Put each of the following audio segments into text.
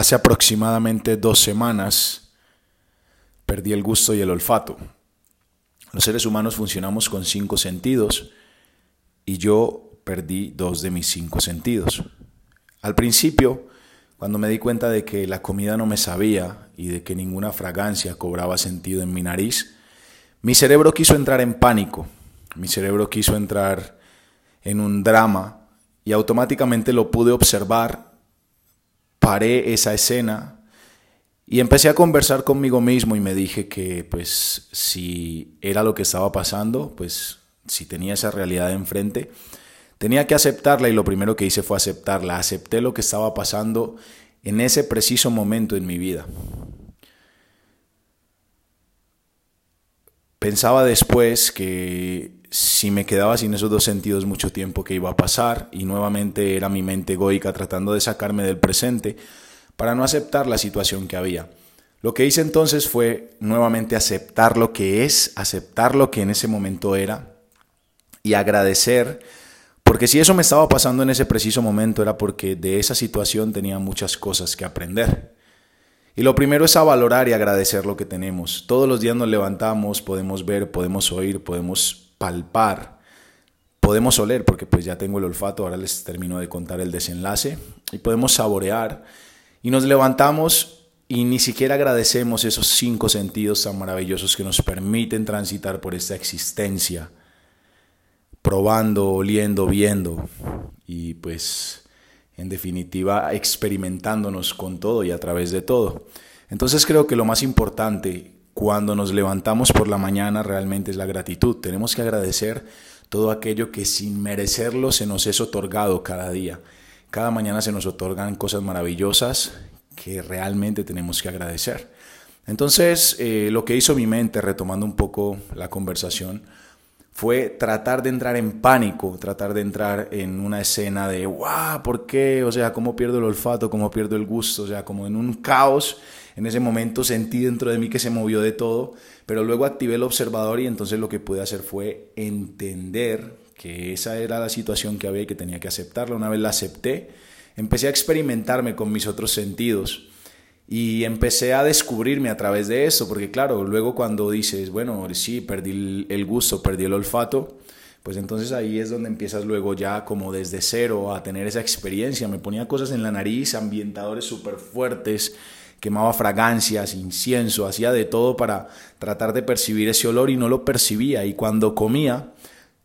Hace aproximadamente dos semanas perdí el gusto y el olfato. Los seres humanos funcionamos con cinco sentidos y yo perdí dos de mis cinco sentidos. Al principio, cuando me di cuenta de que la comida no me sabía y de que ninguna fragancia cobraba sentido en mi nariz, mi cerebro quiso entrar en pánico, mi cerebro quiso entrar en un drama y automáticamente lo pude observar, paré esa escena y empecé a conversar conmigo mismo y me dije que pues si era lo que estaba pasando, pues si tenía esa realidad enfrente, tenía que aceptarla y lo primero que hice fue aceptarla, acepté lo que estaba pasando en ese preciso momento en mi vida. Pensaba después que si me quedaba sin esos dos sentidos mucho tiempo que iba a pasar y nuevamente era mi mente egoica tratando de sacarme del presente para no aceptar la situación que había. Lo que hice entonces fue nuevamente aceptar lo que es, aceptar lo que en ese momento era y agradecer, porque si eso me estaba pasando en ese preciso momento era porque de esa situación tenía muchas cosas que aprender. Y lo primero es a valorar y agradecer lo que tenemos. Todos los días nos levantamos, podemos ver, podemos oír, podemos palpar, podemos oler, porque pues ya tengo el olfato, ahora les termino de contar el desenlace, y podemos saborear. Y nos levantamos y ni siquiera agradecemos esos cinco sentidos tan maravillosos que nos permiten transitar por esta existencia, probando, oliendo, viendo. Y pues en definitiva experimentándonos con todo y a través de todo. Entonces creo que lo más importante cuando nos levantamos por la mañana realmente es la gratitud. Tenemos que agradecer todo aquello que sin merecerlo se nos es otorgado cada día. Cada mañana se nos otorgan cosas maravillosas que realmente tenemos que agradecer. Entonces, eh, lo que hizo mi mente, retomando un poco la conversación, fue tratar de entrar en pánico, tratar de entrar en una escena de, wow, ¿por qué? O sea, ¿cómo pierdo el olfato? ¿Cómo pierdo el gusto? O sea, como en un caos. En ese momento sentí dentro de mí que se movió de todo, pero luego activé el observador y entonces lo que pude hacer fue entender que esa era la situación que había y que tenía que aceptarla. Una vez la acepté, empecé a experimentarme con mis otros sentidos y empecé a descubrirme a través de eso, porque claro, luego cuando dices, bueno, sí, perdí el gusto, perdí el olfato, pues entonces ahí es donde empiezas luego ya como desde cero a tener esa experiencia. Me ponía cosas en la nariz, ambientadores súper fuertes, quemaba fragancias, incienso, hacía de todo para tratar de percibir ese olor y no lo percibía. Y cuando comía,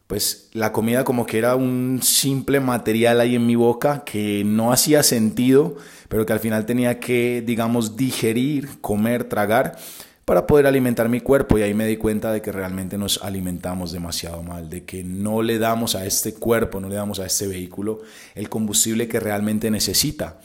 pues la comida como que era un simple material ahí en mi boca que no hacía sentido, pero que al final tenía que, digamos, digerir, comer, tragar para poder alimentar mi cuerpo y ahí me di cuenta de que realmente nos alimentamos demasiado mal, de que no le damos a este cuerpo, no le damos a este vehículo el combustible que realmente necesita.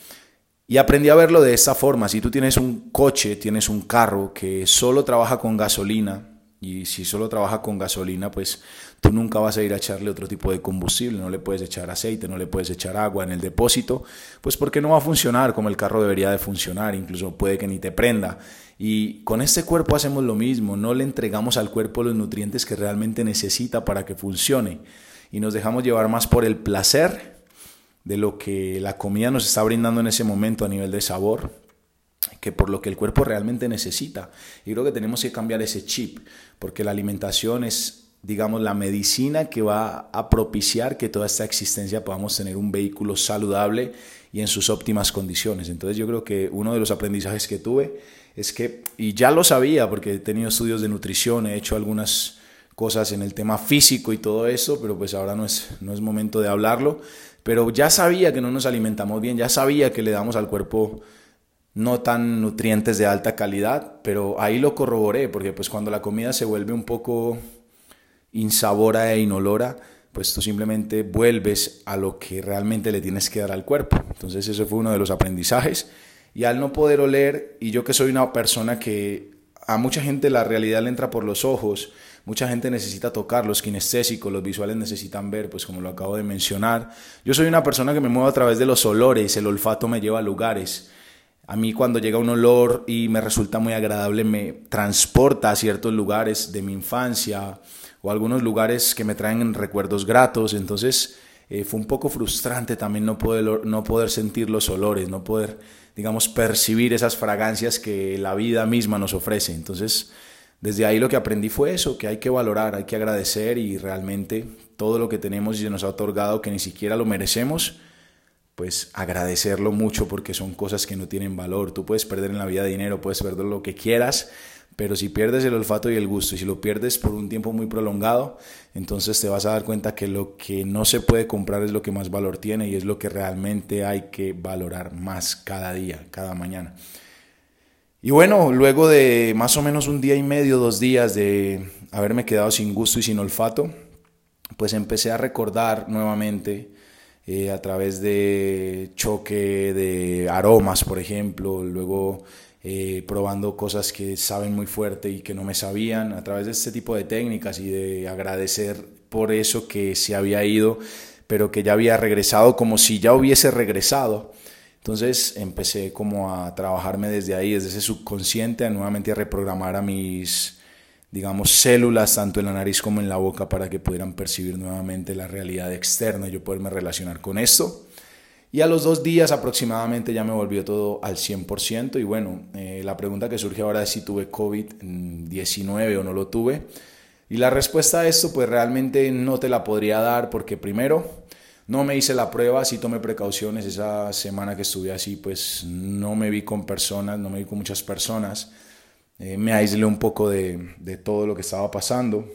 Y aprendí a verlo de esta forma, si tú tienes un coche, tienes un carro que solo trabaja con gasolina, y si solo trabaja con gasolina, pues tú nunca vas a ir a echarle otro tipo de combustible, no le puedes echar aceite, no le puedes echar agua en el depósito, pues porque no va a funcionar como el carro debería de funcionar, incluso puede que ni te prenda. Y con este cuerpo hacemos lo mismo, no le entregamos al cuerpo los nutrientes que realmente necesita para que funcione. Y nos dejamos llevar más por el placer de lo que la comida nos está brindando en ese momento a nivel de sabor, que por lo que el cuerpo realmente necesita. Y creo que tenemos que cambiar ese chip, porque la alimentación es, digamos, la medicina que va a propiciar que toda esta existencia podamos tener un vehículo saludable y en sus óptimas condiciones. Entonces yo creo que uno de los aprendizajes que tuve es que, y ya lo sabía porque he tenido estudios de nutrición, he hecho algunas cosas en el tema físico y todo eso, pero pues ahora no es, no es momento de hablarlo, pero ya sabía que no nos alimentamos bien, ya sabía que le damos al cuerpo no tan nutrientes de alta calidad, pero ahí lo corroboré, porque pues cuando la comida se vuelve un poco insabora e inolora, pues tú simplemente vuelves a lo que realmente le tienes que dar al cuerpo. Entonces eso fue uno de los aprendizajes. Y al no poder oler, y yo que soy una persona que a mucha gente la realidad le entra por los ojos, mucha gente necesita tocar, los kinestésicos, los visuales necesitan ver, pues como lo acabo de mencionar. Yo soy una persona que me muevo a través de los olores, el olfato me lleva a lugares. A mí cuando llega un olor y me resulta muy agradable, me transporta a ciertos lugares de mi infancia o algunos lugares que me traen recuerdos gratos. Entonces eh, fue un poco frustrante también no poder, no poder sentir los olores, no poder digamos, percibir esas fragancias que la vida misma nos ofrece. Entonces, desde ahí lo que aprendí fue eso, que hay que valorar, hay que agradecer y realmente todo lo que tenemos y se nos ha otorgado que ni siquiera lo merecemos, pues agradecerlo mucho porque son cosas que no tienen valor. Tú puedes perder en la vida dinero, puedes perder lo que quieras, pero si pierdes el olfato y el gusto y si lo pierdes por un tiempo muy prolongado, entonces te vas a dar cuenta que lo que no se puede comprar es lo que más valor tiene y es lo que realmente hay que valorar más cada día, cada mañana. Y bueno, luego de más o menos un día y medio, dos días de haberme quedado sin gusto y sin olfato, pues empecé a recordar nuevamente eh, a través de choque de aromas, por ejemplo, luego eh, probando cosas que saben muy fuerte y que no me sabían, a través de este tipo de técnicas y de agradecer por eso que se había ido, pero que ya había regresado como si ya hubiese regresado. Entonces empecé como a trabajarme desde ahí, desde ese subconsciente, a nuevamente a reprogramar a mis, digamos, células, tanto en la nariz como en la boca, para que pudieran percibir nuevamente la realidad externa y yo poderme relacionar con esto. Y a los dos días aproximadamente ya me volvió todo al 100%. Y bueno, eh, la pregunta que surge ahora es si tuve COVID-19 o no lo tuve. Y la respuesta a esto pues realmente no te la podría dar porque primero no me hice la prueba, sí tomé precauciones. Esa semana que estuve así, pues no me vi con personas, no me vi con muchas personas. Eh, me aislé un poco de, de todo lo que estaba pasando.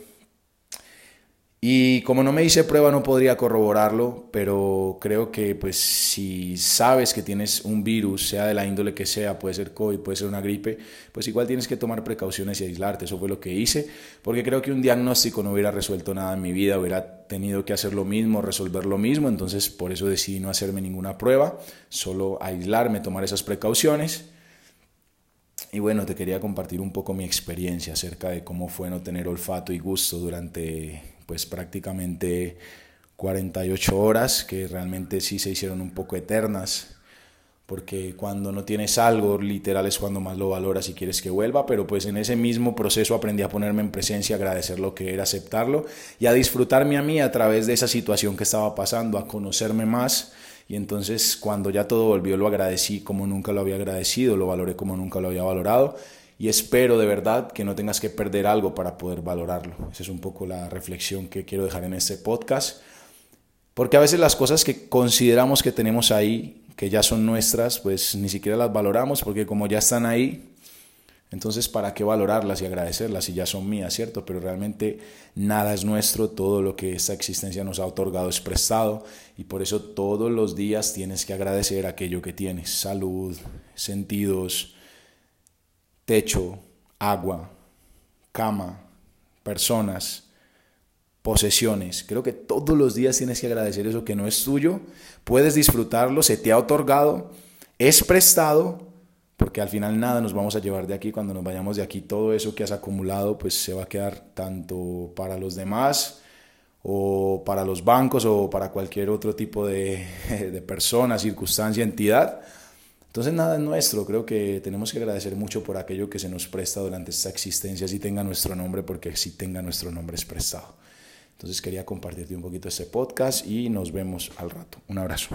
Y como no me hice prueba no podría corroborarlo, pero creo que pues si sabes que tienes un virus, sea de la índole que sea, puede ser COVID, puede ser una gripe, pues igual tienes que tomar precauciones y aislarte. Eso fue lo que hice, porque creo que un diagnóstico no hubiera resuelto nada en mi vida, hubiera tenido que hacer lo mismo, resolver lo mismo, entonces por eso decidí no hacerme ninguna prueba, solo aislarme, tomar esas precauciones. Y bueno, te quería compartir un poco mi experiencia acerca de cómo fue no tener olfato y gusto durante pues prácticamente 48 horas que realmente sí se hicieron un poco eternas. Porque cuando no tienes algo, literal es cuando más lo valoras y quieres que vuelva, pero pues en ese mismo proceso aprendí a ponerme en presencia, agradecer lo que era, aceptarlo y a disfrutarme a mí a través de esa situación que estaba pasando, a conocerme más y entonces cuando ya todo volvió lo agradecí como nunca lo había agradecido, lo valoré como nunca lo había valorado y espero de verdad que no tengas que perder algo para poder valorarlo. Esa es un poco la reflexión que quiero dejar en este podcast. Porque a veces las cosas que consideramos que tenemos ahí, que ya son nuestras, pues ni siquiera las valoramos porque como ya están ahí, entonces ¿para qué valorarlas y agradecerlas si ya son mías, cierto? Pero realmente nada es nuestro, todo lo que esta existencia nos ha otorgado es prestado y por eso todos los días tienes que agradecer aquello que tienes, salud, sentidos, techo, agua, cama, personas, posesiones. Creo que todos los días tienes que agradecer eso que no es tuyo, puedes disfrutarlo, se te ha otorgado, es prestado, porque al final nada nos vamos a llevar de aquí, cuando nos vayamos de aquí, todo eso que has acumulado pues se va a quedar tanto para los demás o para los bancos o para cualquier otro tipo de, de persona, circunstancia, entidad entonces nada es nuestro, creo que tenemos que agradecer mucho por aquello que se nos presta durante esta existencia, si tenga nuestro nombre, porque si tenga nuestro nombre es prestado. Entonces quería compartirte un poquito este podcast y nos vemos al rato. Un abrazo.